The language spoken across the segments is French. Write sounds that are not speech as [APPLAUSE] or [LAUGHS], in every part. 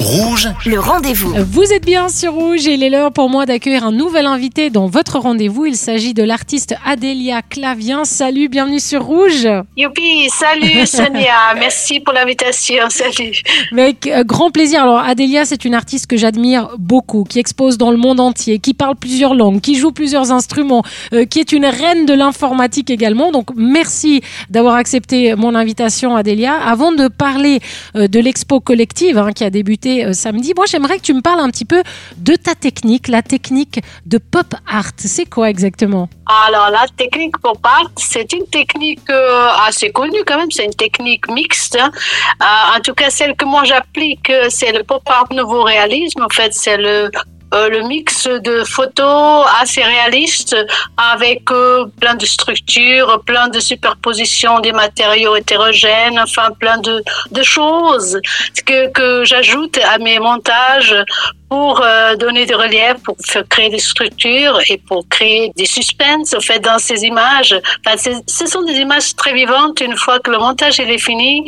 Rouge, le rendez-vous. Vous êtes bien sur Rouge et il est l'heure pour moi d'accueillir un nouvel invité dans votre rendez-vous. Il s'agit de l'artiste Adélia Clavien. Salut, bienvenue sur Rouge. Youpi, salut [LAUGHS] Sonia, merci pour l'invitation, salut. Avec euh, grand plaisir. Alors Adélia, c'est une artiste que j'admire beaucoup, qui expose dans le monde entier, qui parle plusieurs langues, qui joue plusieurs instruments, euh, qui est une reine de l'informatique également. Donc merci d'avoir accepté mon invitation Adélia. Avant de parler euh, de l'expo collective hein, qui a débuté euh, samedi. Moi, j'aimerais que tu me parles un petit peu de ta technique, la technique de pop art. C'est quoi exactement? Alors, la technique pop art, c'est une technique euh, assez connue quand même. C'est une technique mixte. Hein. Euh, en tout cas, celle que moi j'applique, c'est le pop art nouveau réalisme. En fait, c'est le euh, le mix de photos assez réalistes avec euh, plein de structures, plein de superpositions des matériaux hétérogènes, enfin plein de, de choses que, que j'ajoute à mes montages pour euh, donner du relief, pour créer des structures et pour créer des suspens au fait dans ces images. Enfin, ce sont des images très vivantes. Une fois que le montage il est fini,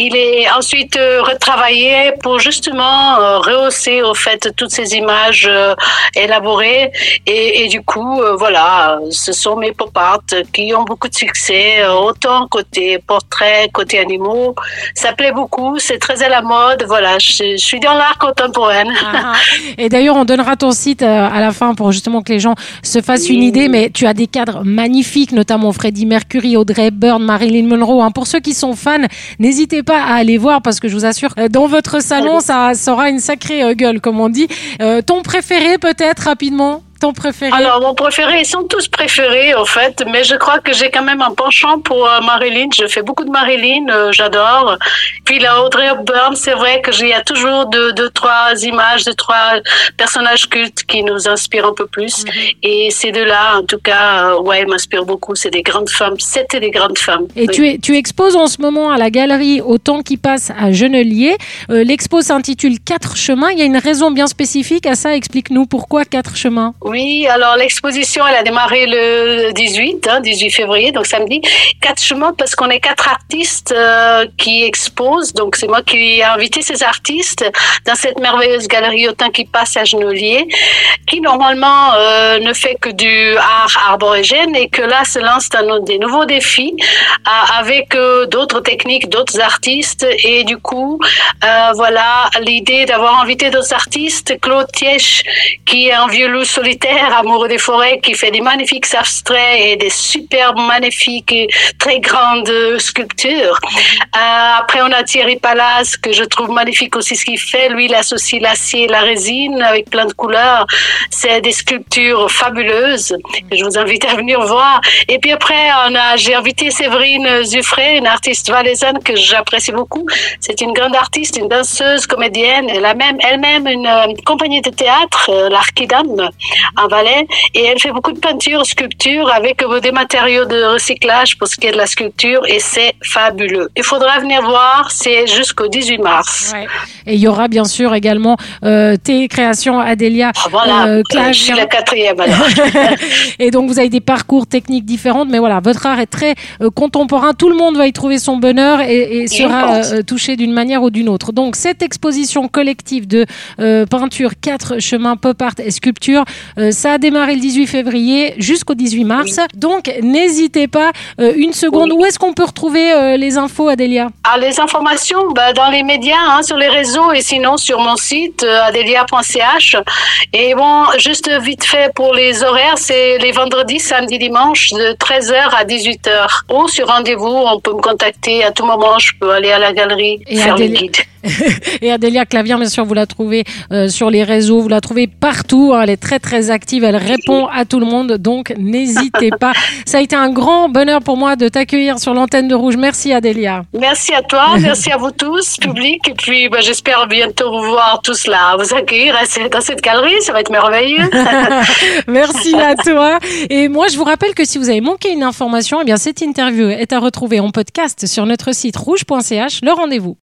il est ensuite euh, retravaillé pour justement euh, rehausser au fait toutes ces images élaborées. Et, du coup, voilà, ce sont mes pop art qui ont beaucoup de succès, autant côté portrait, côté animaux. Ça plaît beaucoup, c'est très à la mode. Voilà, je, suis dans l'art contemporain. Ah, ah. Et d'ailleurs, on donnera ton site euh, à la fin pour justement que les gens se fassent une idée. Mais tu as des cadres magnifiques, notamment Freddie Mercury, Audrey Byrne, Marilyn Monroe. Hein. Pour ceux qui sont fans, n'hésitez pas à aller voir parce que je vous assure, euh, dans votre salon, ça, aura une sacrée euh, gueule, comme on dit. ton préféré, peut-être, rapidement? Préféré? Alors, mon préféré, ils sont tous préférés, en fait, mais je crois que j'ai quand même un penchant pour euh, Marilyn. Je fais beaucoup de Marilyn, euh, j'adore. Puis la Audrey Hepburn, c'est vrai que y a toujours deux, deux, trois images, deux, trois personnages cultes qui nous inspirent un peu plus. Mhm. Et ces deux-là, en tout cas, euh, ouais, m'inspirent beaucoup. C'est des grandes femmes. C'était des grandes femmes. Et tu, es, tu exposes en ce moment à la galerie Au temps qui passe à Genelier. L'expo s'intitule Quatre chemins. Il y a une raison bien spécifique à ça. Explique-nous pourquoi quatre chemins. Oui, alors l'exposition, elle a démarré le 18, 18 hein, février, donc samedi. Quatre chemins parce qu'on est quatre artistes euh, qui exposent. Donc c'est moi qui ai invité ces artistes dans cette merveilleuse galerie Autant qui passe à Genolier, qui normalement euh, ne fait que du art arborigène et que là se lance dans des nouveaux défis euh, avec d'autres techniques, d'autres artistes. Et du coup, voilà l'idée d'avoir invité d'autres artistes. Claude Tièche, qui est un vieux loup solitaire amoureux des forêts, qui fait des magnifiques abstraits et des superbes, magnifiques, très grandes sculptures. Euh, après, on a Thierry Pallas, que je trouve magnifique aussi ce qu'il fait. Lui, il associe l'acier et la résine avec plein de couleurs. C'est des sculptures fabuleuses. Je vous invite à venir voir. Et puis après, on a, j'ai invité Séverine Zuffré, une artiste valaisanne que j'apprécie beaucoup. C'est une grande artiste, une danseuse, comédienne. Elle a même elle-même une, euh, compagnie de théâtre, euh, l'Archidam, en Valais et elle fait beaucoup de peinture, sculpture avec des matériaux de recyclage pour ce qui est de la sculpture et c'est fabuleux. Il faudra venir c'est jusqu'au 18 mars. Et il y aura bien sûr également euh, tes créations Adélia. Ah, voilà, euh, je suis la quatrième alors. [LAUGHS] et donc vous avez des parcours techniques différents, mais voilà, votre art est très euh, contemporain. Tout le monde va y trouver son bonheur et, et sera euh, touché d'une manière ou d'une autre. Donc cette exposition collective de peinture, quatre chemins pop art et sculpture ça a démarré le 18 février jusqu'au 18 mars. Donc, n'hésitez pas une seconde. Où est-ce qu'on peut retrouver les infos, Adélia? ah, Les informations bah, dans les médias, hein, sur les réseaux et sinon sur mon site adélia.ch. Et bon, juste vite fait pour les horaires, c'est les vendredis, samedi, dimanche de 13h à 18h. Ou sur rendez-vous, on peut me contacter à tout moment. Je peux aller à la galerie, et faire le guide. [LAUGHS] et Adélia Clavier, bien sûr, vous la trouvez euh, sur les réseaux, vous la trouvez partout. Hein. elle est très très active, elle répond à tout le monde, donc n'hésitez pas. [LAUGHS] Ça a été un grand bonheur pour moi de t'accueillir sur l'antenne de Rouge. Merci Adélia. Merci à toi, [LAUGHS] merci à vous tous, public, et puis bah, j'espère bientôt vous voir tous là, vous accueillir dans cette galerie, ça va être merveilleux. [LAUGHS] merci à toi. Et moi, je vous rappelle que si vous avez manqué une information, eh bien cette interview est à retrouver en podcast sur notre site rouge.ch. Le rendez-vous.